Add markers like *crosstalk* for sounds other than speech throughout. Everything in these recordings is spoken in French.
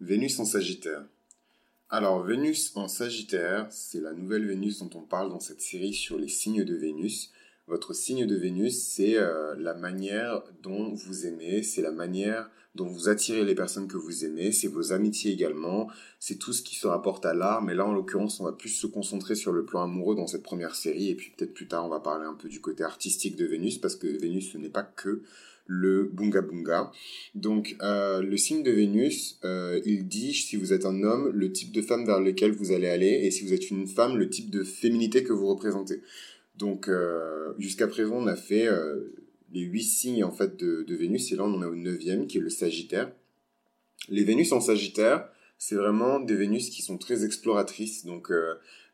Vénus en Sagittaire. Alors, Vénus en Sagittaire, c'est la nouvelle Vénus dont on parle dans cette série sur les signes de Vénus. Votre signe de Vénus, c'est euh, la manière dont vous aimez, c'est la manière dont vous attirez les personnes que vous aimez, c'est vos amitiés également, c'est tout ce qui se rapporte à l'art, mais là en l'occurrence on va plus se concentrer sur le plan amoureux dans cette première série, et puis peut-être plus tard on va parler un peu du côté artistique de Vénus, parce que Vénus ce n'est pas que le Bunga Bunga. Donc euh, le signe de Vénus, euh, il dit si vous êtes un homme, le type de femme vers lequel vous allez aller, et si vous êtes une femme, le type de féminité que vous représentez. Donc euh, jusqu'à présent, on a fait les huit signes en fait de, de, Vénus, et là on en a au neuvième qui est le Sagittaire. Les Vénus en Sagittaire, c'est vraiment des Vénus qui sont très exploratrices. Donc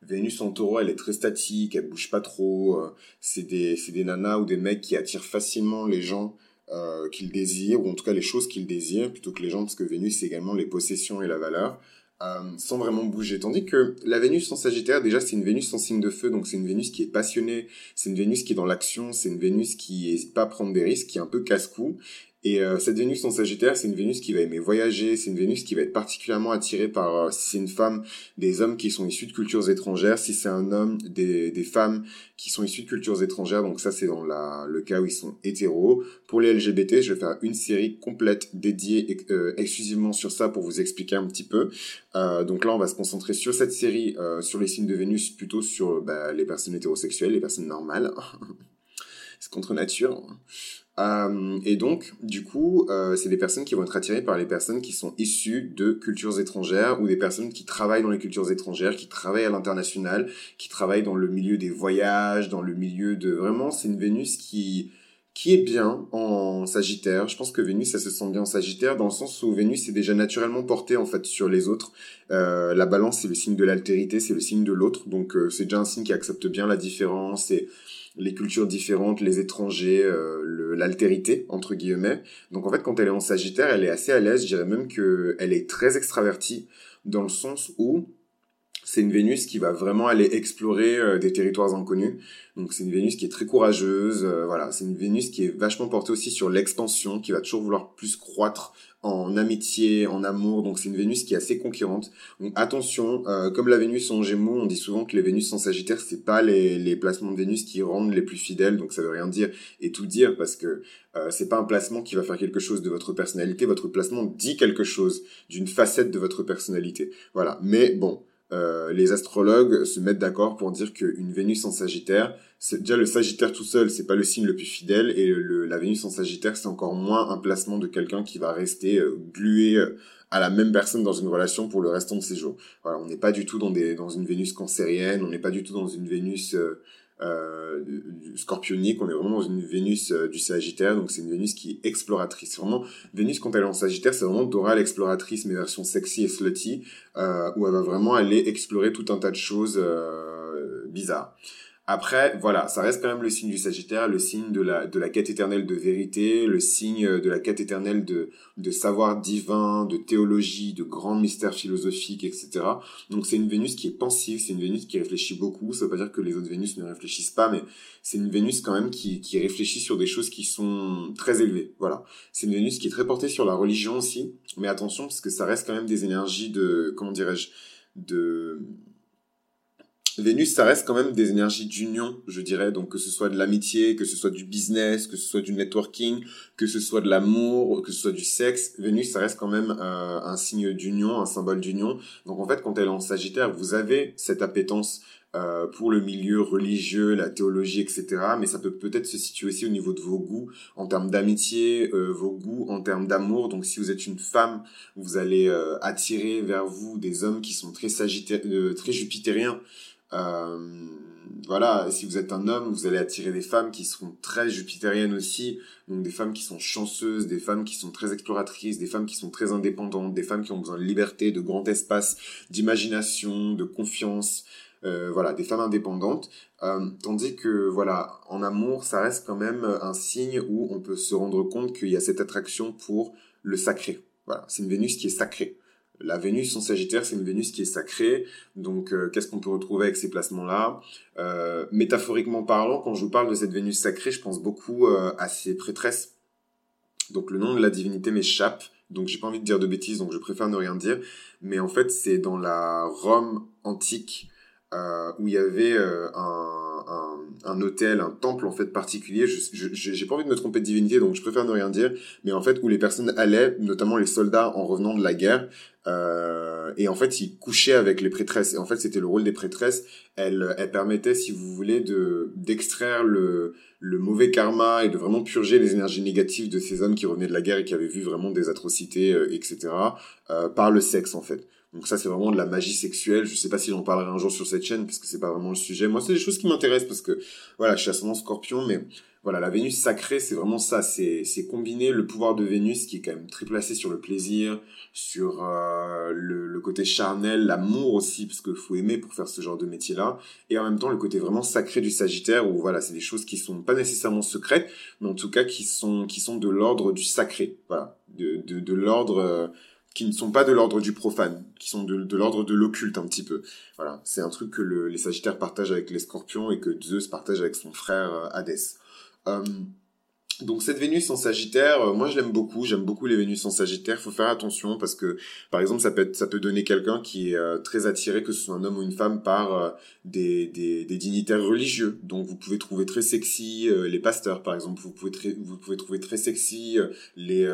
Vénus en taureau, elle est très statique, elle bouge pas trop. c'est des, des nanas ou des mecs qui attirent facilement les gens euh, qu'il désire, ou en tout cas les choses qu'il désire, plutôt que les gens, parce que Vénus, c'est également les possessions et la valeur, euh, sans vraiment bouger. Tandis que la Vénus en Sagittaire, déjà, c'est une Vénus en signe de feu, donc c'est une Vénus qui est passionnée, c'est une Vénus qui est dans l'action, c'est une Vénus qui n'hésite pas à prendre des risques, qui est un peu casse-cou, et euh, cette Vénus en Sagittaire, c'est une Vénus qui va aimer voyager, c'est une Vénus qui va être particulièrement attirée par, euh, si c'est une femme, des hommes qui sont issus de cultures étrangères, si c'est un homme, des, des femmes qui sont issues de cultures étrangères, donc ça c'est dans la, le cas où ils sont hétéros. Pour les LGBT, je vais faire une série complète dédiée euh, exclusivement sur ça pour vous expliquer un petit peu. donc là, on va se concentrer sur cette série, sur les signes de Vénus, plutôt sur bah, les personnes hétérosexuelles, les personnes normales. *laughs* c'est contre nature. Euh, et donc, du coup, euh, c'est des personnes qui vont être attirées par les personnes qui sont issues de cultures étrangères ou des personnes qui travaillent dans les cultures étrangères, qui travaillent à l'international, qui travaillent dans le milieu des voyages, dans le milieu de... Vraiment, c'est une Vénus qui qui est bien en Sagittaire. Je pense que Vénus, ça se sent bien en Sagittaire, dans le sens où Vénus est déjà naturellement portée en fait sur les autres. Euh, la balance, c'est le signe de l'altérité, c'est le signe de l'autre. Donc euh, c'est déjà un signe qui accepte bien la différence et les cultures différentes, les étrangers, euh, l'altérité entre guillemets. Donc en fait, quand elle est en Sagittaire, elle est assez à l'aise. Je dirais même que elle est très extravertie dans le sens où c'est une Vénus qui va vraiment aller explorer euh, des territoires inconnus. Donc c'est une Vénus qui est très courageuse. Euh, voilà, c'est une Vénus qui est vachement portée aussi sur l'expansion, qui va toujours vouloir plus croître en amitié, en amour. Donc c'est une Vénus qui est assez conquérante. Donc attention, euh, comme la Vénus en Gémeaux, on dit souvent que les Vénus en Sagittaire, c'est pas les, les placements de Vénus qui rendent les plus fidèles. Donc ça veut rien dire et tout dire parce que euh, c'est pas un placement qui va faire quelque chose de votre personnalité. Votre placement dit quelque chose d'une facette de votre personnalité. Voilà. Mais bon. Euh, les astrologues se mettent d'accord pour dire qu'une Vénus en Sagittaire, déjà le Sagittaire tout seul, c'est pas le signe le plus fidèle, et la Vénus en Sagittaire, c'est encore moins un placement de quelqu'un qui va rester euh, glué euh, à la même personne dans une relation pour le restant de ses jours. Voilà, on n'est pas du tout dans des dans une Vénus cancérienne, on n'est pas du tout dans une Vénus euh, scorpionique, on est vraiment dans une Vénus euh, du Sagittaire, donc c'est une Vénus qui est exploratrice. Vraiment, Vénus quand elle est en Sagittaire, c'est vraiment Dora l'exploratrice, mais version sexy et slutty, euh, où elle va vraiment aller explorer tout un tas de choses euh, bizarres. Après, voilà, ça reste quand même le signe du Sagittaire, le signe de la, de la quête éternelle de vérité, le signe de la quête éternelle de, de savoir divin, de théologie, de grands mystères philosophiques, etc. Donc c'est une Vénus qui est pensive, c'est une Vénus qui réfléchit beaucoup. Ça veut pas dire que les autres Vénus ne réfléchissent pas, mais c'est une Vénus quand même qui, qui réfléchit sur des choses qui sont très élevées. Voilà. C'est une Vénus qui est très portée sur la religion aussi. Mais attention, parce que ça reste quand même des énergies de, comment dirais-je, de, Vénus, ça reste quand même des énergies d'union, je dirais. Donc que ce soit de l'amitié, que ce soit du business, que ce soit du networking, que ce soit de l'amour, que ce soit du sexe. Vénus, ça reste quand même euh, un signe d'union, un symbole d'union. Donc en fait, quand elle est en Sagittaire, vous avez cette appétence euh, pour le milieu religieux, la théologie, etc. Mais ça peut peut-être se situer aussi au niveau de vos goûts en termes d'amitié, euh, vos goûts en termes d'amour. Donc si vous êtes une femme, vous allez attirer vers vous des hommes qui sont très, très jupitériens. Euh, voilà, si vous êtes un homme, vous allez attirer des femmes qui seront très jupitériennes aussi, donc des femmes qui sont chanceuses, des femmes qui sont très exploratrices, des femmes qui sont très indépendantes, des femmes qui ont besoin de liberté, de grand espace, d'imagination, de confiance, euh, voilà, des femmes indépendantes. Euh, tandis que, voilà, en amour, ça reste quand même un signe où on peut se rendre compte qu'il y a cette attraction pour le sacré. Voilà, c'est une Vénus qui est sacrée. La Vénus en Sagittaire, c'est une Vénus qui est sacrée. Donc, euh, qu'est-ce qu'on peut retrouver avec ces placements-là? Euh, Métaphoriquement parlant, quand je vous parle de cette Vénus sacrée, je pense beaucoup euh, à ses prêtresses. Donc, le nom de la divinité m'échappe. donc j'ai pas envie de dire de bêtises, donc je préfère ne rien dire. Mais en fait, c'est dans la Rome antique euh, où il y avait euh, un, un, un, hôtel, un temple en fait particulier. Je j'ai pas envie de me tromper de divinité, donc je préfère ne rien dire. Mais en fait, où les personnes allaient, notamment les soldats en revenant de la guerre, euh, et en fait, ils couchaient avec les prêtresses. Et en fait, c'était le rôle des prêtresses. Elles, elles permettaient, si vous voulez, de d'extraire le le mauvais karma et de vraiment purger les énergies négatives de ces hommes qui revenaient de la guerre et qui avaient vu vraiment des atrocités, euh, etc. Euh, par le sexe en fait. Donc ça c'est vraiment de la magie sexuelle. Je sais pas si j'en parlerai un jour sur cette chaîne parce que c'est pas vraiment le sujet. Moi c'est des choses qui m'intéressent parce que voilà je suis ascendant Scorpion mais voilà, la Vénus sacrée, c'est vraiment ça. C'est, c'est combiner le pouvoir de Vénus, qui est quand même très placé sur le plaisir, sur euh, le, le, côté charnel, l'amour aussi, parce qu'il faut aimer pour faire ce genre de métier-là, et en même temps le côté vraiment sacré du Sagittaire, où voilà, c'est des choses qui sont pas nécessairement secrètes, mais en tout cas qui sont qui sont de l'ordre du sacré, voilà, de de, de l'ordre euh, qui ne sont pas de l'ordre du profane, qui sont de, l'ordre de l'occulte un petit peu. Voilà, c'est un truc que le, les Sagittaires partagent avec les Scorpions et que Zeus partage avec son frère euh, Hadès. Euh, donc cette Vénus en Sagittaire, euh, moi je l'aime beaucoup, j'aime beaucoup les Vénus en Sagittaire. Faut faire attention parce que par exemple ça peut être, ça peut donner quelqu'un qui est euh, très attiré, que ce soit un homme ou une femme, par des, des, dignitaires religieux. Donc vous pouvez trouver très sexy les pasteurs par exemple. Vous pouvez vous pouvez trouver très sexy les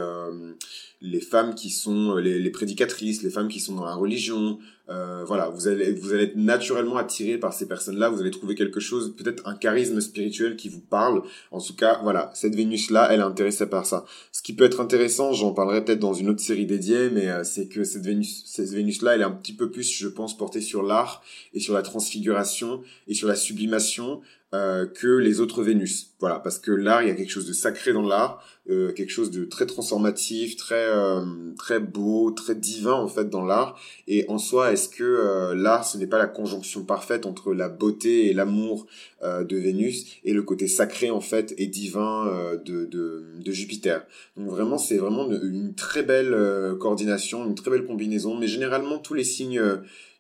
les femmes qui sont les prédicatrices, les femmes qui sont dans la religion. Euh, voilà, vous allez, vous allez être naturellement attiré par ces personnes-là. Vous allez trouver quelque chose, peut-être un charisme spirituel qui vous parle. En tout cas, voilà, cette Vénus-là, elle est intéressée par ça. Ce qui peut être intéressant, j'en parlerai peut-être dans une autre série dédiée, mais euh, c'est que cette Vénus, cette Vénus-là, elle est un petit peu plus, je pense, portée sur l'art et sur la transfiguration et sur la sublimation. Euh, que les autres Vénus. Voilà, parce que l'art, il y a quelque chose de sacré dans l'art, euh, quelque chose de très transformatif, très euh, très beau, très divin en fait dans l'art. Et en soi, est-ce que l'art, ce n'est pas la conjonction parfaite entre la beauté et l'amour de Vénus et le côté sacré en fait et divin de, de, de Jupiter? Donc vraiment, c'est vraiment une, une, très belle coordination, une très belle combinaison. Mais généralement, tous les signes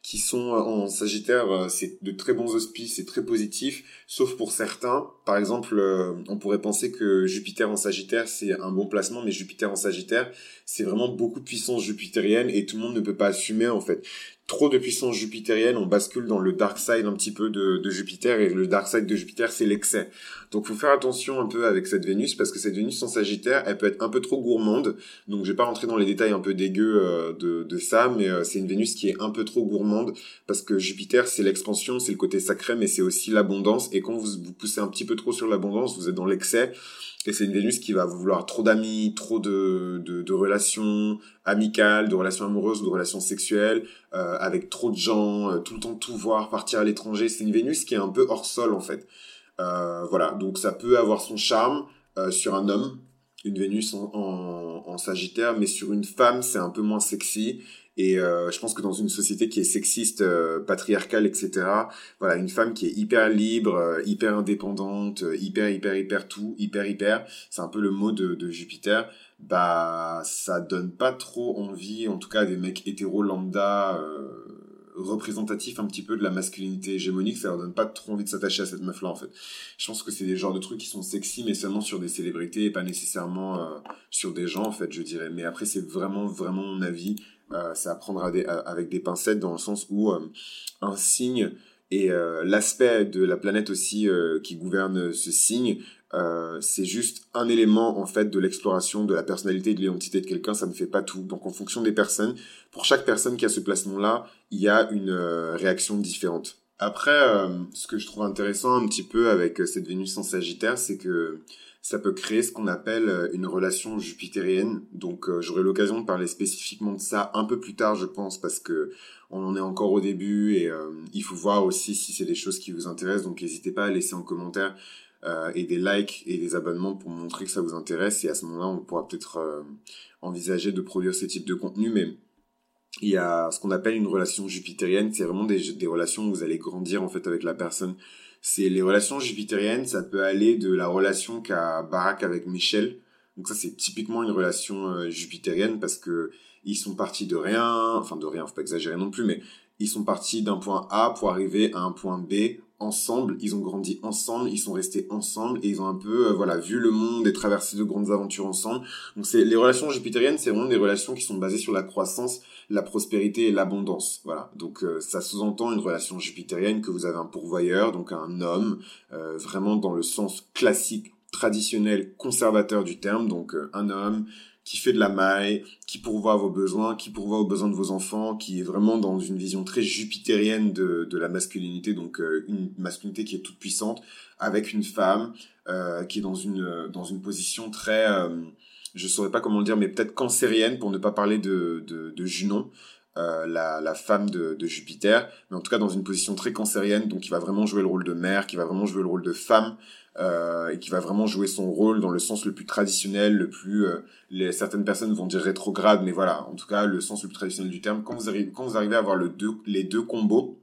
qui sont en Sagittaire, euh, c'est de très bons auspices, c'est très positif, sauf pour certains. Par exemple, euh, on pourrait penser que Jupiter en Sagittaire, c'est un bon placement, mais Jupiter en Sagittaire, c'est vraiment beaucoup de puissance jupitérienne et tout le monde ne peut pas assumer en fait trop de puissance jupitérienne, on bascule dans le dark side un petit peu de, Jupiter, et le dark side de Jupiter, c'est l'excès. Donc faut faire attention un peu avec cette Vénus, parce que cette Vénus en Sagittaire, elle peut être un peu trop gourmande, donc je vais pas rentrer dans les détails un peu dégueux euh, de, ça, mais euh, c'est une Vénus qui est un peu trop gourmande, parce que Jupiter, c'est l'expansion, c'est le côté sacré, mais c'est aussi l'abondance, et quand vous vous poussez un petit peu trop sur l'abondance, vous êtes dans l'excès, et c'est une Vénus qui va vouloir trop d'amis, trop de, relations amicales, de relations amoureuses, de relations sexuelles, euh, avec trop de gens, euh, tout le temps tout voir, partir à l'étranger. C'est une Vénus qui est un peu hors sol en fait. Euh, voilà, donc ça peut avoir son charme euh, sur un homme, une Vénus en, en, en, Sagittaire, mais sur une femme, c'est un peu moins sexy. Et euh, je pense que dans une société qui est sexiste, euh, patriarcale, etc., voilà, une femme qui est hyper libre, euh, hyper indépendante, hyper, hyper, hyper tout, hyper, hyper, c'est un peu le mot de, de, Jupiter, bah ça donne pas trop envie, en tout cas des mecs hétéro lambda représentatifs un petit peu de la masculinité hégémonique, ça leur donne pas trop envie de s'attacher à cette meuf-là en fait. Je pense que c'est des genres de trucs qui sont sexy, mais seulement sur des célébrités et pas nécessairement sur des gens en fait, je dirais. Mais après c'est vraiment vraiment mon avis. Euh, c'est à prendre avec des pincettes dans le sens où euh, un signe et euh, l'aspect de la planète aussi qui gouverne ce signe, c'est juste un élément en fait de l'exploration de la personnalité et de l'identité de quelqu'un, ça ne fait pas tout. Donc en fonction des personnes, pour chaque personne qui a ce placement-là, il y a une réaction différente. Après, ce que je trouve intéressant un petit peu avec cette Vénus en Sagittaire, c'est que ça peut créer ce qu'on appelle euh, une relation jupitérienne. Donc euh, j'aurai l'occasion de parler spécifiquement de ça un peu plus tard, je pense, parce que on en est encore au début et euh, il faut voir aussi si c'est des choses qui vous intéressent. Donc n'hésitez pas à laisser en commentaire et des likes et des abonnements pour montrer que ça vous intéresse. Et à ce moment-là, on pourra peut-être envisager de produire ce type de contenu, mais il y a ce qu'on appelle une relation jupitérienne. C'est vraiment des, des relations où vous allez grandir en fait avec la personne c'est les relations jupitériennes, ça peut aller de la relation qu'a Barack avec Michel. Donc ça, c'est typiquement une relation euh, jupitérienne parce que ils sont partis de rien, enfin de rien, faut pas exagérer non plus, mais ils sont partis d'un point A pour arriver à un point B ensemble, ils ont grandi ensemble, ils sont restés ensemble et ils ont un peu euh, voilà vu le monde et traversé de grandes aventures ensemble. Donc c'est les relations jupitériennes, c'est vraiment des relations qui sont basées sur la croissance, la prospérité et l'abondance. Voilà. Donc euh, ça sous-entend une relation jupitérienne que vous avez un pourvoyeur, donc un homme, euh, vraiment dans le sens classique, traditionnel, conservateur du terme, donc un homme qui fait de la maille, qui pourvoit vos besoins, qui pourvoit aux besoins de vos enfants, qui est vraiment dans une vision très jupitérienne de, de la masculinité, donc euh, une masculinité qui est toute puissante, avec une femme euh, qui est dans une, dans une position très, euh, je saurais pas comment le dire, mais peut-être cancérienne, pour ne pas parler de, de, de Junon. Euh, la, la, femme de, de, Jupiter, mais en tout cas dans une position très cancérienne, donc qui va vraiment jouer le rôle de mère, qui va vraiment jouer le rôle de femme, euh, et qui va vraiment jouer son rôle dans le sens le plus traditionnel, le plus euh, les, certaines personnes vont dire rétrograde, mais voilà, en tout cas le sens le plus traditionnel du terme. Quand vous arrivez, quand vous arrivez à avoir le deux, les deux combos,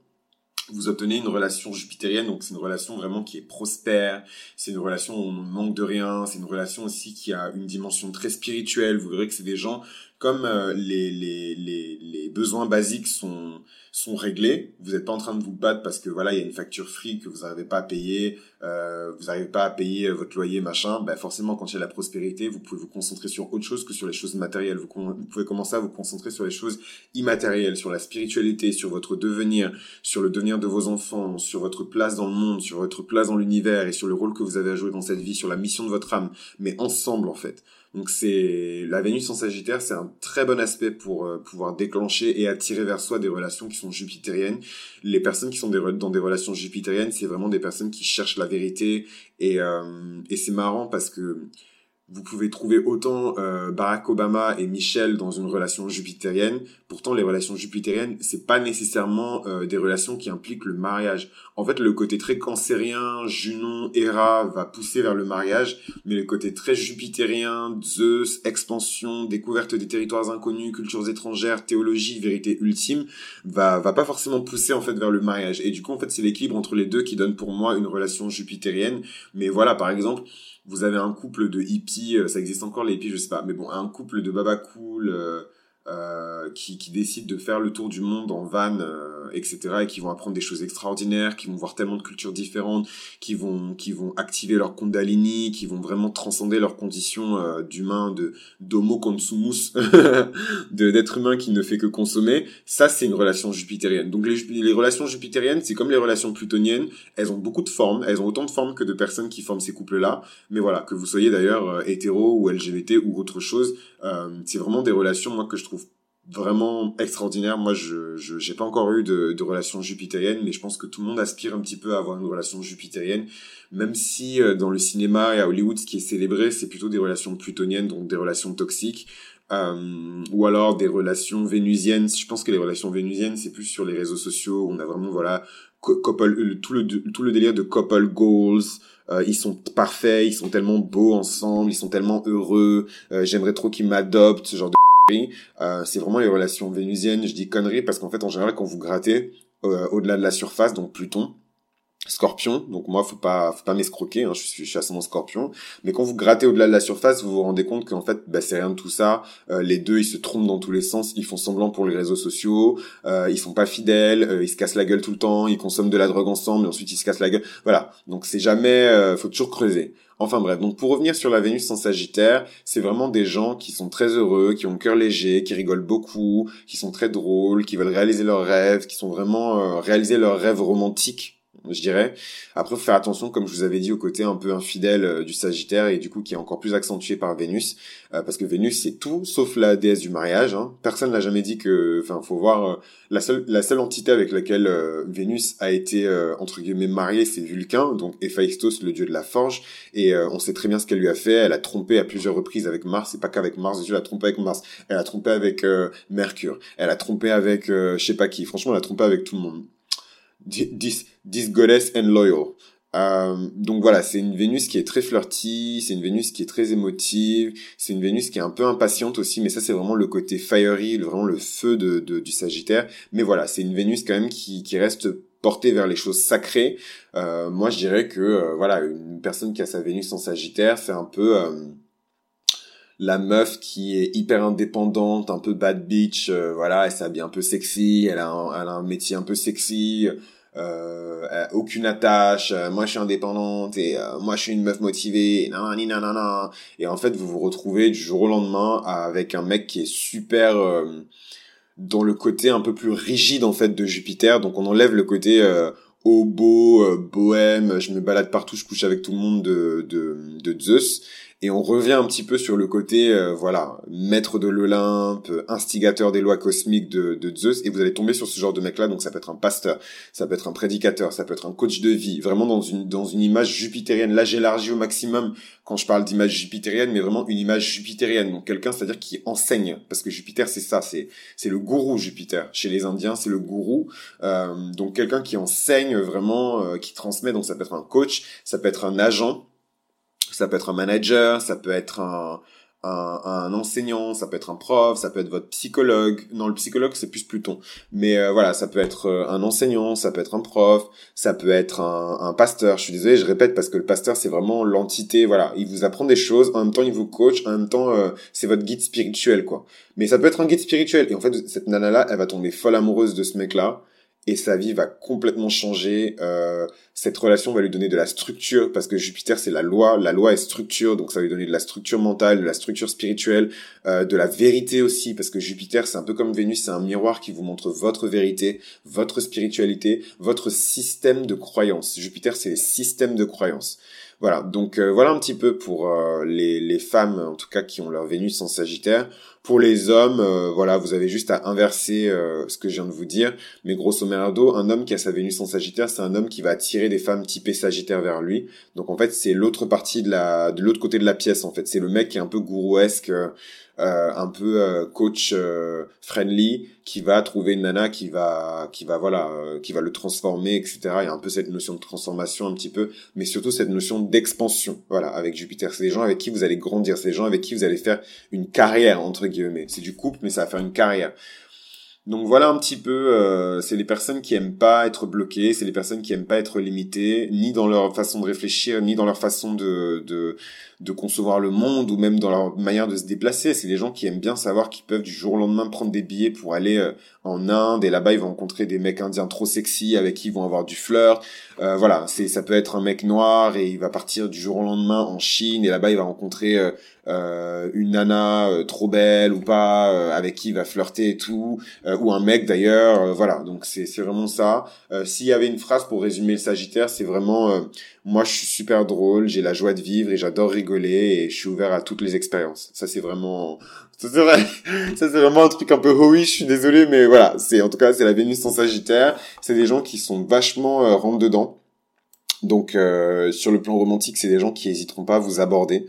vous obtenez une relation jupitérienne, donc c'est une relation vraiment qui est prospère, c'est une relation où on manque de rien, c'est une relation aussi qui a une dimension très spirituelle, vous verrez que c'est des gens comme euh, les, les, les, les, besoins basiques sont, sont réglés, vous n'êtes pas en train de vous battre parce que voilà, il y a une facture free que vous n'arrivez pas à payer, euh, vous n'arrivez pas à payer votre loyer, machin, ben forcément, quand il y a la prospérité, vous pouvez vous concentrer sur autre chose que sur les choses matérielles. Vous, vous pouvez commencer à vous concentrer sur les choses immatérielles, sur la spiritualité, sur votre devenir, sur le devenir de vos enfants, sur votre place dans le monde, sur votre place dans l'univers et sur le rôle que vous avez à jouer dans cette vie, sur la mission de votre âme, mais ensemble en fait. Donc c'est la Vénus en Sagittaire, c'est un très bon aspect pour euh, pouvoir déclencher et attirer vers soi des relations qui sont jupitériennes. Les personnes qui sont dans des relations jupitériennes, c'est vraiment des personnes qui cherchent la vérité. Et, euh, et c'est marrant parce que vous pouvez trouver autant euh, Barack Obama et Michelle dans une relation jupitérienne. Pourtant, les relations jupitériennes, c'est pas nécessairement euh, des relations qui impliquent le mariage. En fait, le côté très cancérien, Junon, Hera va pousser vers le mariage, mais le côté très jupitérien, Zeus, expansion, découverte des territoires inconnus, cultures étrangères, théologie, vérité ultime, va va pas forcément pousser en fait vers le mariage. Et du coup, en fait, c'est l'équilibre entre les deux qui donne pour moi une relation jupitérienne. Mais voilà, par exemple vous avez un couple de hippies, euh, ça existe encore les hippies, je sais pas, mais bon, un couple de baba cool euh, euh, qui, qui décident de faire le tour du monde en van, etc., et qui vont apprendre des choses extraordinaires, qui vont voir tellement de cultures différentes, qui vont, qui vont activer leur kundalini, qui vont vraiment transcender leurs conditions euh, d'humain, de d'homo consumus, *laughs* de d'être humain qui ne fait que consommer. Ça, c'est une relation jupitérienne. Donc les, les relations jupitériennes, c'est comme les relations plutoniennes, elles ont beaucoup de formes, elles ont autant de formes que de personnes qui forment ces couples-là. Mais voilà, que vous soyez d'ailleurs hétéro ou LGBT ou autre chose, c'est vraiment des relations, moi, que je trouve vraiment extraordinaire. Moi, je je pas encore eu de, de relation jupitérienne, mais je pense que tout le monde aspire un petit peu à avoir une relation jupitérienne, même si euh, dans le cinéma et à Hollywood, ce qui est célébré, c'est plutôt des relations plutoniennes, donc des relations toxiques, euh, ou alors des relations vénusiennes. Je pense que les relations vénusiennes, c'est plus sur les réseaux sociaux. On a vraiment voilà couple, tout le tout le délire de couple goals. Euh, ils sont parfaits, ils sont tellement beaux ensemble, ils sont tellement heureux. Euh, j'aimerais trop qu'ils m'adoptent, ce genre de euh, c'est vraiment les relations vénusiennes. Je dis conneries parce qu'en fait, en général, quand vous grattez euh, au-delà de la surface, donc Pluton, Scorpion, donc moi faut pas faut pas m'escroquer, hein, je suis suis Scorpion, mais quand vous grattez au-delà de la surface, vous vous rendez compte qu'en fait bah, c'est rien de tout ça. Euh, les deux ils se trompent dans tous les sens, ils font semblant pour les réseaux sociaux, euh, ils sont pas fidèles, ils se cassent la gueule tout le temps, ils consomment de la drogue ensemble, et ensuite ils se cassent la gueule. Voilà, donc c'est jamais, faut toujours creuser. Enfin bref, donc pour revenir sur la Vénus en Sagittaire, c'est vraiment des gens qui sont très heureux, qui ont le cœur léger, qui rigolent beaucoup, qui sont très drôles, qui veulent réaliser leurs rêves, qui sont vraiment euh, réaliser leurs rêves romantiques je dirais. Après, faut faire attention, comme je vous avais dit, au côté un peu infidèle euh, du Sagittaire et du coup qui est encore plus accentué par Vénus, euh, parce que Vénus c'est tout sauf la déesse du mariage. Hein. Personne n'a jamais dit que, enfin, faut voir euh, la seule la seule entité avec laquelle euh, Vénus a été euh, entre guillemets mariée, c'est Vulcain, donc Héphaïstos, le dieu de la forge, et on sait très bien ce qu'elle lui a fait. Elle a trompé à plusieurs reprises avec Mars, et pas qu'avec Mars. Dieu l'a trompé avec Mars. Elle a trompé avec Mercure. Elle a trompé avec je sais pas qui. Franchement, elle a trompé avec tout le monde. 10, Disgoddess and Loyal. Euh, donc voilà, c'est une Vénus qui est très flirty, c'est une Vénus qui est très émotive, c'est une Vénus qui est un peu impatiente aussi, mais ça c'est vraiment le côté fiery, vraiment le feu de, du Sagittaire. Mais voilà, c'est une Vénus quand même qui, qui reste portée vers les choses sacrées. Euh, moi je dirais que euh, voilà, une personne qui a sa Vénus en Sagittaire, c'est un peu euh, la meuf qui est hyper indépendante, un peu bad bitch, euh, voilà, elle s'habille un peu sexy, elle a un, elle a un métier un peu sexy, euh, aucune attache, moi je suis indépendante et moi je suis une meuf motivée, nanani nanana. Et en fait, vous vous retrouvez du jour au lendemain avec un mec qui est super dans le côté un peu plus rigide en fait de Jupiter. Donc on enlève le côté hobo, bohème, je me balade partout, je couche avec tout le monde de, de, de Zeus et on revient un petit peu sur le côté, euh, voilà, maître de l'Olympe, instigateur des lois cosmiques de, de, Zeus, et vous allez tomber sur ce genre de mec-là, donc ça peut être un pasteur, ça peut être un prédicateur, ça peut être un coach de vie, vraiment dans une, dans une image jupitérienne. Là, j'élargis au maximum quand je parle d'image jupitérienne, mais vraiment une image jupitérienne, donc quelqu'un, c'est-à-dire qui enseigne, parce que Jupiter, c'est ça, c'est, c'est le gourou Jupiter. Chez les Indiens, c'est le gourou, euh, donc quelqu'un qui enseigne vraiment, euh, qui transmet, donc ça peut être un coach, ça peut être un agent, ça peut être un manager, ça peut être un, un, enseignant, ça peut être un prof, ça peut être votre psychologue. Non, le psychologue, c'est plus Pluton. Mais euh, voilà, ça peut être euh, un enseignant, ça peut être un prof, ça peut être un, un pasteur. Je suis désolé, je répète, parce que le pasteur, c'est vraiment l'entité, voilà. Il vous apprend des choses, en même temps, il vous coach, en même temps, euh, c'est votre guide spirituel, quoi. Mais ça peut être un guide spirituel. Et en fait, cette nana-là, elle va tomber folle amoureuse de ce mec-là et sa vie va complètement changer. Euh, cette relation va lui donner de la structure parce que Jupiter c'est la loi, la loi est structure, donc ça va lui donner de la structure mentale, de la structure spirituelle, euh, de la vérité aussi parce que Jupiter c'est un peu comme Vénus, c'est un miroir qui vous montre votre vérité, votre spiritualité, votre système de croyance. Jupiter c'est les systèmes de croyance. Voilà, donc euh, voilà un petit peu pour euh, les, les femmes en tout cas qui ont leur Vénus en Sagittaire. Pour les hommes, euh, voilà, vous avez juste à inverser euh, ce que je viens de vous dire. Mais grosso merdo, un homme qui a sa Vénus en Sagittaire, c'est un homme qui va attirer des femmes typées Sagittaire vers lui. Donc en fait, c'est l'autre partie de la, de l'autre côté de la pièce. En fait, c'est le mec qui est un peu gourouesque, euh, un peu coach friendly, qui va trouver une nana qui va, qui va voilà, qui va le transformer, etc. Il y a un peu cette notion de transformation un petit peu, mais surtout cette notion d'expansion. Voilà, avec Jupiter, c'est des gens avec qui vous allez grandir, c'est des gens avec qui vous allez faire une carrière entre c'est du couple, mais ça va faire une carrière. Donc voilà un petit peu, euh, c'est les personnes qui aiment pas être bloquées, c'est les personnes qui aiment pas être limitées, ni dans leur façon de réfléchir, ni dans leur façon de, de, concevoir le monde, ou même dans leur manière de se déplacer. C'est des gens qui aiment bien savoir qu'ils peuvent du jour au lendemain prendre des billets pour aller euh, en Inde, et là-bas ils vont rencontrer des mecs indiens trop sexy avec qui ils vont avoir du flirt. Euh, voilà, c'est ça peut être un mec noir et il va partir du jour au lendemain en Chine, et là-bas il va rencontrer euh, euh, une nana euh, trop belle ou pas euh, avec qui il va flirter et tout ou un mec d'ailleurs voilà. Donc c'est c'est vraiment ça. S'il y avait une phrase pour résumer le Sagittaire c'est vraiment moi je suis super drôle j'ai la joie de vivre et j'adore rigoler et je suis ouvert à toutes les expériences. Ça c'est vraiment ça c'est vrai. *laughs* Vraiment un truc un peu oui je suis désolé mais voilà. C'est en tout cas c'est la Vénus en Sagittaire. C'est des gens qui sont vachement euh, rentre dedans. Donc sur le plan romantique c'est des gens qui hésiteront pas à vous aborder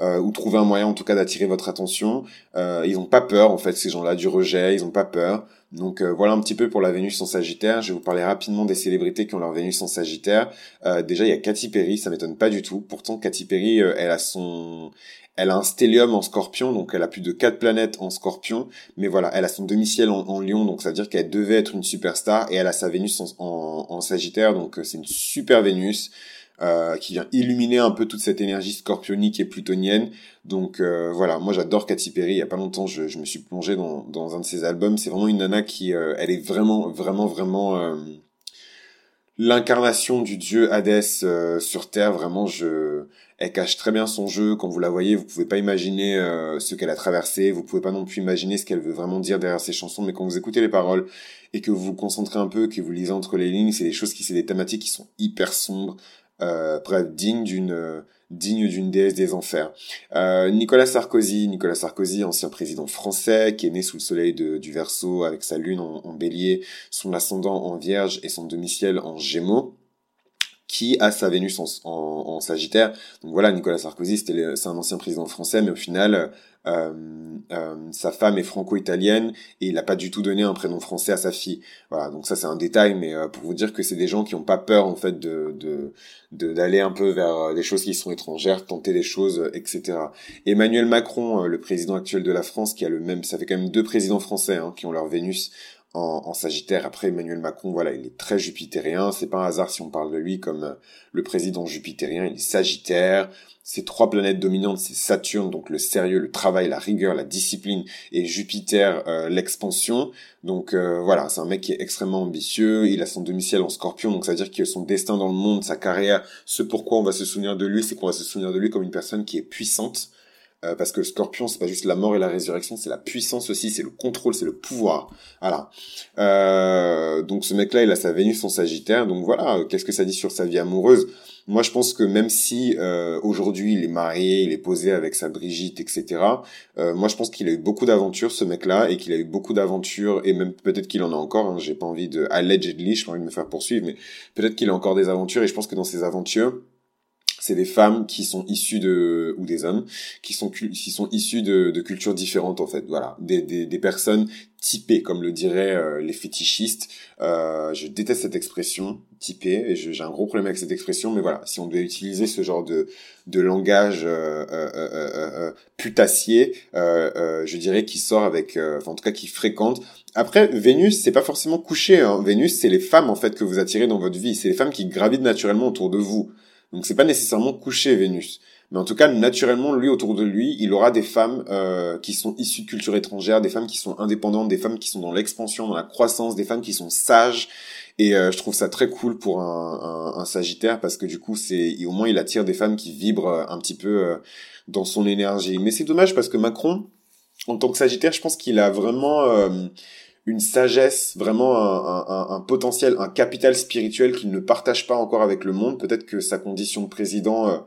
euh, ou trouver un moyen en tout cas d'attirer votre attention. Euh, ils n'ont pas peur en fait ces gens-là du rejet, ils n'ont pas peur. Donc euh, voilà un petit peu pour la Vénus en Sagittaire. Je vais vous parler rapidement des célébrités qui ont leur Vénus en Sagittaire. Euh, déjà il y a Katy Perry, ça m'étonne pas du tout. Pourtant Katy Perry, euh, elle a son elle a un stellium en scorpion, donc elle a plus de quatre planètes en scorpion. Mais voilà, elle a son domicile en, en lion, donc ça veut dire qu'elle devait être une superstar. Et elle a sa Vénus en, Sagittaire, donc c'est une super Vénus. Euh, qui vient illuminer un peu toute cette énergie scorpionique et plutonienne. Donc euh, voilà, moi j'adore Katy Perry. Il y a pas longtemps, je, je me suis plongé dans, dans un de ses albums. C'est vraiment une nana qui, euh, elle est vraiment, vraiment, vraiment l'incarnation du dieu Hadès sur Terre. Vraiment, je, elle cache très bien son jeu. Quand vous la voyez, vous pouvez pas imaginer ce qu'elle a traversé. Vous pouvez pas non plus imaginer ce qu'elle veut vraiment dire derrière ses chansons. Mais quand vous écoutez les paroles et que vous vous concentrez un peu, que vous lisez entre les lignes, c'est des choses qui, c'est des thématiques qui sont hyper sombres, euh, bref, digne d'une digne d'une déesse des enfers. Euh, Nicolas Sarkozy, Nicolas Sarkozy, ancien président français, qui est né sous le soleil de, du Verseau avec sa lune en, bélier, son ascendant en vierge et son domicile en gémeaux qui a sa Vénus en, en, Sagittaire? Donc voilà, Nicolas Sarkozy, c'est un ancien président français, mais au final, euh, euh, sa femme est franco-italienne et il n'a pas du tout donné un prénom français à sa fille. Voilà, donc ça c'est un détail, mais euh, pour vous dire que c'est des gens qui n'ont pas peur en fait de d'aller un peu vers des choses qui sont étrangères, tenter des choses, etc. Emmanuel Macron, le président actuel de la France, qui a le même, ça fait quand même deux présidents français hein, qui ont leur Vénus en, Sagittaire. Après, Emmanuel Macron, voilà, il est très jupitérien. C'est pas un hasard si on parle de lui comme euh, le président jupitérien. Il est Sagittaire. Ses trois planètes dominantes, c'est Saturne, donc le sérieux, le travail, la rigueur, la discipline, et Jupiter, euh, l'expansion. Donc euh, voilà, c'est un mec qui est extrêmement ambitieux. Il a son domicile en Scorpion, donc ça veut dire que son destin dans le monde, sa carrière, ce pourquoi on va se souvenir de lui, c'est qu'on va se souvenir de lui comme une personne qui est puissante euh, parce que le scorpion, c'est pas juste la mort et la résurrection, c'est la puissance aussi, c'est le contrôle, c'est le pouvoir. Voilà. Euh, donc ce mec-là, il a sa Vénus en Sagittaire. Donc voilà, qu'est-ce que ça dit sur sa vie amoureuse? Moi, je pense que même si euh, aujourd'hui il est marié, il est posé avec sa Brigitte, etc. moi, je pense qu'il a eu beaucoup d'aventures, ce mec-là, et qu'il a eu beaucoup d'aventures, et même peut-être qu'il en a encore. Hein, J'ai pas envie de allegedly, j'ai pas envie de me faire poursuivre, mais peut-être qu'il a encore des aventures. Et je pense que dans ces aventures c'est des femmes qui sont issues de ou des hommes qui sont qui sont issus de, de cultures différentes en fait voilà des, des, des personnes typées comme le diraient euh, les fétichistes euh, je déteste cette expression typée et j'ai un gros problème avec cette expression mais voilà si on devait utiliser ce genre de de langage euh, euh, euh putassier je dirais qui sort avec enfin en tout cas qui fréquente après, Vénus, c'est pas forcément couché. Hein. Vénus, c'est les femmes en fait que vous attirez dans votre vie. C'est les femmes qui gravitent naturellement autour de vous. Donc c'est pas nécessairement couché Vénus. Mais en tout cas, naturellement, lui, autour de lui, il aura des femmes euh, qui sont issues de culture étrangère, des femmes qui sont indépendantes, des femmes qui sont dans l'expansion, dans la croissance, des femmes qui sont sages. Et euh, je trouve ça très cool pour un, un, Sagittaire parce que du coup, c'est au moins il attire des femmes qui vibrent euh, un petit peu dans son énergie. Mais c'est dommage parce que Macron, en tant que Sagittaire, je pense qu'il a vraiment une sagesse, vraiment un, un, un, potentiel, un capital spirituel qu'il ne partage pas encore avec le monde. Peut-être que sa condition de président euh,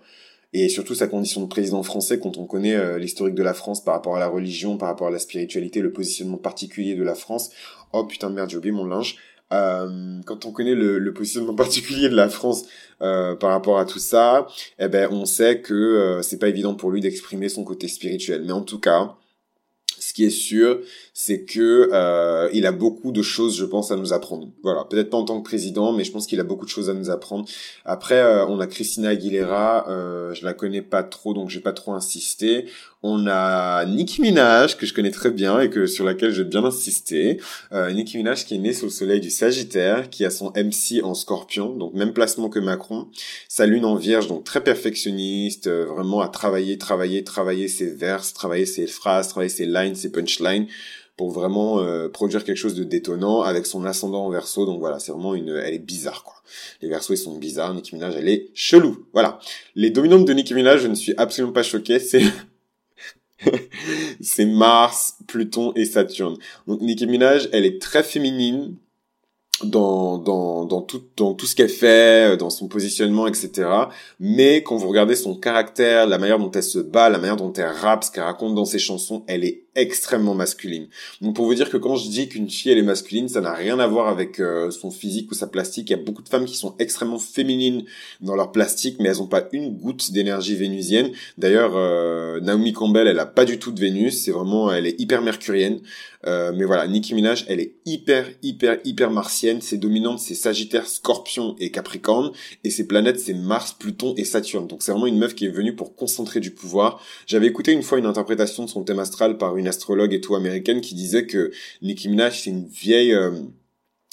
et surtout sa condition de président français, quand on connaît euh, l'historique de la France par rapport à la religion, par rapport à la spiritualité, le positionnement particulier de la France. Oh putain de merde, j'ai oublié mon linge. Euh, quand on connaît le, le, positionnement *laughs* particulier de la France euh, par rapport à tout ça, eh ben on sait que c'est pas évident pour lui d'exprimer son côté spirituel. Mais en tout cas, ce qui est sûr, c'est que euh, il a beaucoup de choses, je pense, à nous apprendre. Voilà, peut-être pas en tant que président, mais je pense qu'il a beaucoup de choses à nous apprendre. Après, euh, on a Christina Aguilera, euh, je la connais pas trop, donc j'ai pas trop insisté. On a Nicki Minaj que je connais très bien et que sur laquelle je vais bien insister. Euh, Nicki Minaj qui est née sous le soleil du Sagittaire, qui a son MC en Scorpion, donc même placement que Macron. Sa lune en Vierge, donc très perfectionniste, euh, vraiment à travailler, travailler, travailler ses vers, travailler ses phrases, travailler ses lines, ses punchlines pour vraiment euh, produire quelque chose de détonnant avec son ascendant en verso. Donc voilà, c'est vraiment une, elle est bizarre quoi. Les versos ils sont bizarres. Nicki Minaj elle est chelou. Voilà. Les dominantes de Nicki Minaj, je ne suis absolument pas choqué. C'est *laughs* c'est Mars, Pluton et Saturne. Donc Nicki Minaj, elle est très féminine dans dans dans tout dans tout ce qu'elle fait, dans son positionnement, etc. Mais quand vous regardez son caractère, la manière dont elle se bat, la manière dont elle rappe, ce qu'elle raconte dans ses chansons, elle est extrêmement masculine. Donc pour vous dire que quand je dis qu'une fille elle est masculine, ça n'a rien à voir avec euh, son physique ou sa plastique. Il y a beaucoup de femmes qui sont extrêmement féminines dans leur plastique, mais elles n'ont pas une goutte d'énergie vénusienne. D'ailleurs, euh, Naomi Campbell, elle a pas du tout de Vénus. C'est vraiment, elle est hyper mercurienne. Euh, mais voilà, Nicki Minaj, elle est hyper, hyper, hyper martienne. Ses dominantes, c'est Sagittaire, Scorpion et Capricorne. Et ses planètes, c'est Mars, Pluton et Saturne. Donc c'est vraiment une meuf qui est venue pour concentrer du pouvoir. J'avais écouté une fois une interprétation de son thème astral par une astrologue et tout américaine qui disait que Nicki Minaj c'est une vieille euh,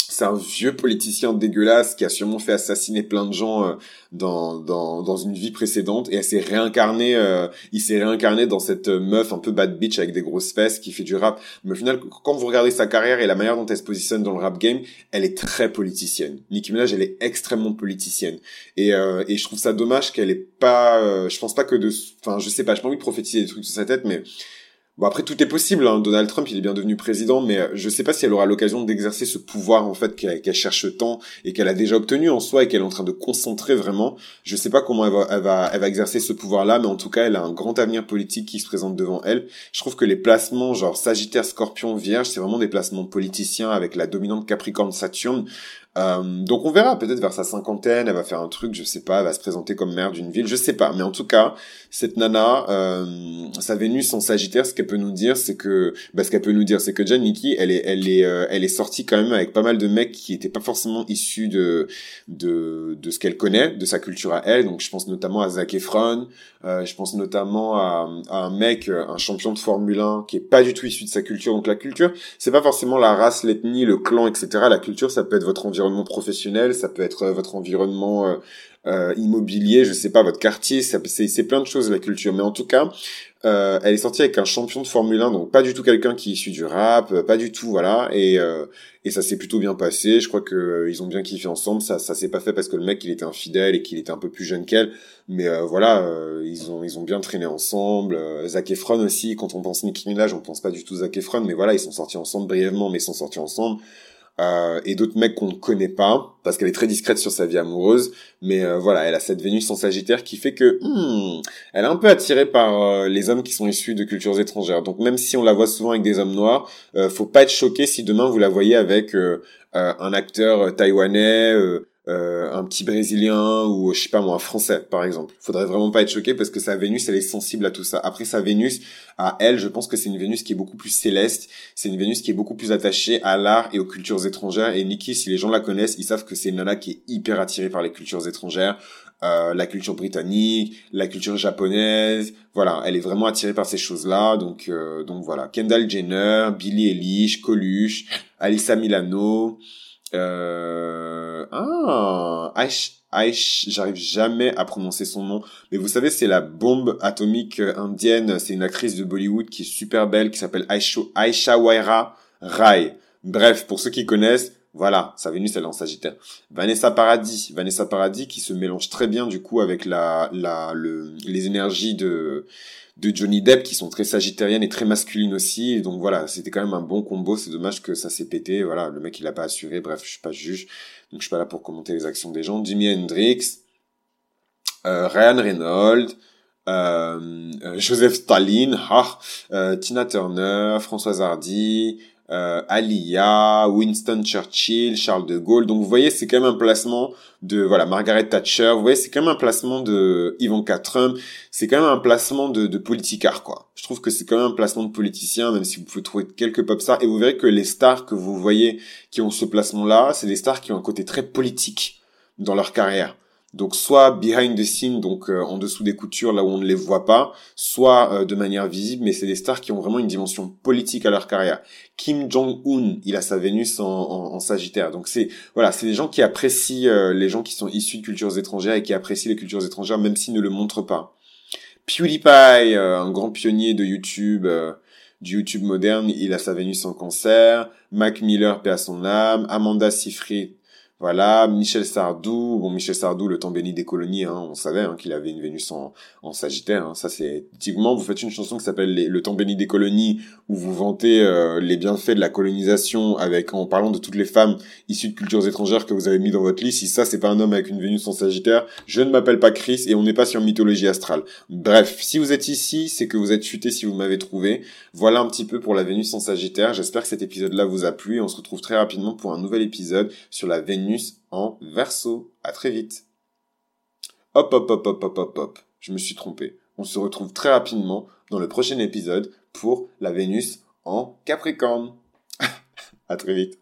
c'est un vieux politicien dégueulasse qui a sûrement fait assassiner plein de gens euh, dans, dans, dans une vie précédente. Et elle s'est réincarnée euh, il s'est réincarné dans cette meuf un peu bad bitch avec des grosses fesses qui fait du rap. Mais au final quand vous regardez sa carrière et la manière dont elle se positionne dans le rap game elle est très politicienne. Nicki Minaj elle est extrêmement politicienne. Et, et je trouve ça dommage qu'elle est pas je pense pas que de enfin je sais pas j'ai pas envie de prophétiser des trucs sur sa tête mais Bon après tout est possible. Hein. Donald Trump il est bien devenu président, mais euh, je sais pas si elle aura l'occasion d'exercer ce pouvoir en fait qu'elle cherche tant et qu'elle a déjà obtenu en soi et qu'elle est en train de concentrer vraiment. Je sais pas comment elle va, elle va, elle va exercer ce pouvoir-là, mais en tout cas elle a un grand avenir politique qui se présente devant elle. Je trouve que les placements genre Sagittaire, Scorpion, Vierge, c'est vraiment des placements politiciens avec la dominante Capricorne, Saturne. Euh, donc on verra, peut-être vers sa cinquantaine, elle va faire un truc, je sais pas, elle va se présenter comme maire d'une ville, je sais pas. Mais en tout cas, cette nana, euh, sa Vénus en Sagittaire, ce qu'elle peut nous dire, c'est que, bah, ce qu'elle peut nous dire, c'est que Jan elle est, elle est, euh, elle est sortie quand même avec pas mal de mecs qui étaient pas forcément issus de, de, de ce qu'elle connaît, de sa culture à elle. Donc je pense notamment à Zac Efron, euh, je pense notamment à, à, un mec, un champion de Formule 1 qui est pas du tout issu de sa culture. Donc la culture, c'est pas forcément la race, l'ethnie, le clan, etc. La culture, ça peut être votre environnement professionnel, ça peut être euh, votre environnement euh, euh, immobilier, je sais pas, votre quartier, c'est plein de choses la culture. Mais en tout cas, elle est sortie avec un champion de Formule 1, donc pas du tout quelqu'un qui est issu du rap, pas du tout, voilà. Et, et ça s'est plutôt bien passé. Je crois que ils ont bien kiffé ensemble. Ça, ça s'est pas fait parce que le mec il était infidèle et qu'il était un peu plus jeune qu'elle. Mais voilà, ils ont ils ont bien traîné ensemble. Zac Efron aussi. Quand on pense Nicki Minaj, on pense pas du tout Zac Efron, mais voilà, ils sont sortis ensemble brièvement, mais ils sont sortis ensemble euh, et d'autres mecs qu'on ne connaît pas parce qu'elle est très discrète sur sa vie amoureuse mais euh, voilà elle a cette Vénus en Sagittaire qui fait que hmm, elle est un peu attirée par euh, les hommes qui sont issus de cultures étrangères. Donc même si on la voit souvent avec des hommes noirs euh, faut pas être choqué si demain vous la voyez avec un acteur taïwanais euh, un petit brésilien ou je sais pas moi un français par exemple. Faudrait vraiment pas être choqué parce que sa Vénus elle est sensible à tout ça. Après sa Vénus à elle, je pense que c'est une Vénus qui est beaucoup plus céleste, c'est une Vénus qui est beaucoup plus attachée à l'art et aux cultures étrangères et Nikki si les gens la connaissent, ils savent que c'est une nana qui est hyper attirée par les cultures étrangères. Euh, la culture britannique, la culture japonaise, voilà, elle est vraiment attirée par ces choses-là, donc euh, donc voilà, Kendall Jenner, Billie Eilish, Coluche, Alissa Milano, euh, ah, Aish, Aish, j'arrive jamais à prononcer son nom, mais vous savez, c'est la bombe atomique indienne, c'est une actrice de Bollywood qui est super belle, qui s'appelle Aisha Waira Rai. Bref, pour ceux qui connaissent, voilà, sa Vénus, elle est en Sagittaire. Vanessa Paradis, Vanessa Paradis qui se mélange très bien du coup avec la, la, le, les énergies de de Johnny Depp qui sont très sagittariennes et très masculines aussi. donc voilà, c'était quand même un bon combo. C'est dommage que ça s'est pété. Voilà, le mec il a pas assuré. Bref, je suis pas juge, donc je suis pas là pour commenter les actions des gens. Jimi Hendrix, euh, Ryan Reynolds. Euh, euh Joseph Stalin, ah, Tina Turner, Françoise Hardy, euh, Alia, Winston Churchill, Charles de Gaulle. Donc vous voyez, c'est quand même un placement de voilà Margaret Thatcher. Vous voyez, c'est quand même un placement de Ivanka Trump. C'est quand même un placement de, de politicard quoi. Je trouve que c'est quand même un placement de politicien, même si vous pouvez trouver quelques pop stars. Et vous verrez que les stars que vous voyez qui ont ce placement-là, c'est des stars qui ont un côté très politique dans leur carrière. Donc soit behind the scene, donc euh, en dessous des coutures, là où on ne les voit pas, soit euh, de manière visible, mais c'est des stars qui ont vraiment une dimension politique à leur carrière. Kim Jong-un, il a sa Vénus en, Sagittaire. Donc c'est voilà, c'est des gens qui apprécient euh, les gens qui sont issus de cultures étrangères et qui apprécient les cultures étrangères, même s'ils ne le montrent pas. PewDiePie, un grand pionnier de YouTube du YouTube moderne, il a sa Vénus en cancer, Mac Miller, paix à son âme, Amanda Seyfried, voilà, Michel Sardou, bon Michel Sardou, le temps béni des colonies, hein, on savait hein, qu'il avait une Vénus en, en Sagittaire. Hein, ça c'est typiquement, vous faites une chanson qui s'appelle Le temps béni des colonies, où vous vantez euh, les bienfaits de la colonisation avec en parlant de toutes les femmes issues de cultures étrangères que vous avez mis dans votre liste. Si ça c'est pas un homme avec une Vénus en Sagittaire, je ne m'appelle pas Chris et on n'est pas sur mythologie astrale. Bref, si vous êtes ici, c'est que vous êtes chuté si vous m'avez trouvé. Voilà un petit peu pour la Vénus en Sagittaire. J'espère que cet épisode-là vous a plu. On se retrouve très rapidement pour un nouvel épisode sur la Vénus en verso. À très vite. Hop, hop, hop, hop, hop, hop, hop. Je me suis trompé. On se retrouve très rapidement dans le prochain épisode pour la Vénus en Capricorne. *laughs* à très vite.